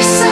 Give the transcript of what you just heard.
listen.